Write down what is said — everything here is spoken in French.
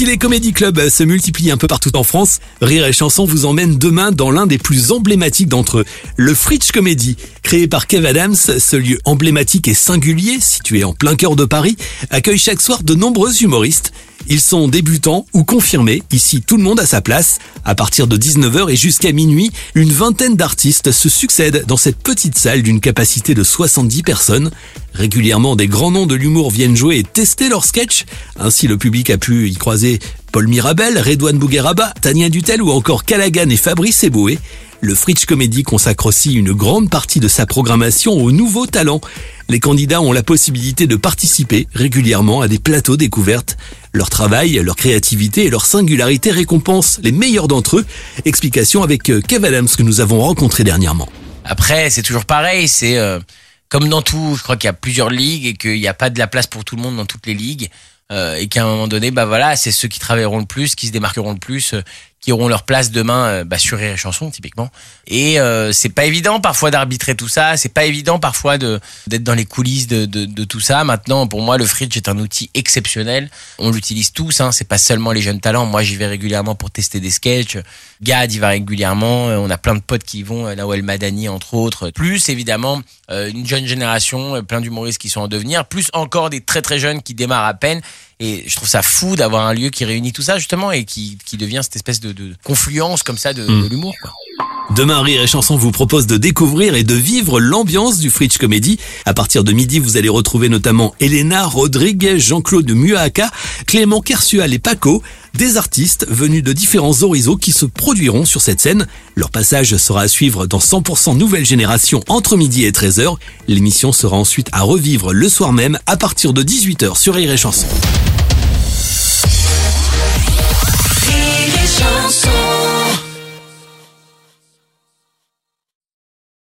Si les comédie clubs se multiplient un peu partout en France, Rire et Chanson vous emmène demain dans l'un des plus emblématiques d'entre eux, le Fridge Comedy. Créé par Kev Adams, ce lieu emblématique et singulier, situé en plein cœur de Paris, accueille chaque soir de nombreux humoristes. Ils sont débutants ou confirmés. Ici, tout le monde a sa place. À partir de 19h et jusqu'à minuit, une vingtaine d'artistes se succèdent dans cette petite salle d'une capacité de 70 personnes. Régulièrement, des grands noms de l'humour viennent jouer et tester leurs sketchs. Ainsi, le public a pu y croiser Paul Mirabel, Redouane Bougueraba, Tania Dutel ou encore Callaghan et Fabrice Eboué. Le Fritsch Comedy consacre aussi une grande partie de sa programmation aux nouveaux talents. Les candidats ont la possibilité de participer régulièrement à des plateaux découvertes. Leur travail, leur créativité et leur singularité récompensent les meilleurs d'entre eux. Explication avec euh, Kev Adams que nous avons rencontré dernièrement. Après, c'est toujours pareil, c'est euh, comme dans tout, je crois qu'il y a plusieurs ligues et qu'il n'y a pas de la place pour tout le monde dans toutes les ligues. Euh, et qu'à un moment donné, bah voilà, c'est ceux qui travailleront le plus, qui se démarqueront le plus, qui auront leur place demain euh, bah, sur les chansons typiquement. Et c'est pas évident parfois d'arbitrer tout ça, c'est pas évident parfois de d'être dans les coulisses de, de, de, tout ça. Maintenant, pour moi, le fridge est un outil exceptionnel. On l'utilise tous, hein, c'est pas seulement les jeunes talents. Moi, j'y vais régulièrement pour tester des sketchs. Gad y va régulièrement. On a plein de potes qui vont, Nawel Madani entre autres. Plus évidemment une jeune génération, plein d'humoristes qui sont en devenir. Plus encore des très très jeunes qui démarrent à peine et je trouve ça fou d'avoir un lieu qui réunit tout ça justement et qui, qui devient cette espèce de, de confluence comme ça de, de Mm. l'humour. quoi. Demain, Rire et Chanson vous propose de découvrir et de vivre l'ambiance du Fridge Comedy. À partir de midi, vous allez retrouver notamment Elena, Rodrigue, Jean-Claude Muaka, Clément Kersual et Paco, des artistes venus de différents horizons qui se produiront sur cette scène. Leur passage sera à suivre dans 100% Nouvelle Génération entre midi et 13h. L'émission sera ensuite à revivre le soir même à partir de 18h sur Rire et Chanson. chanson.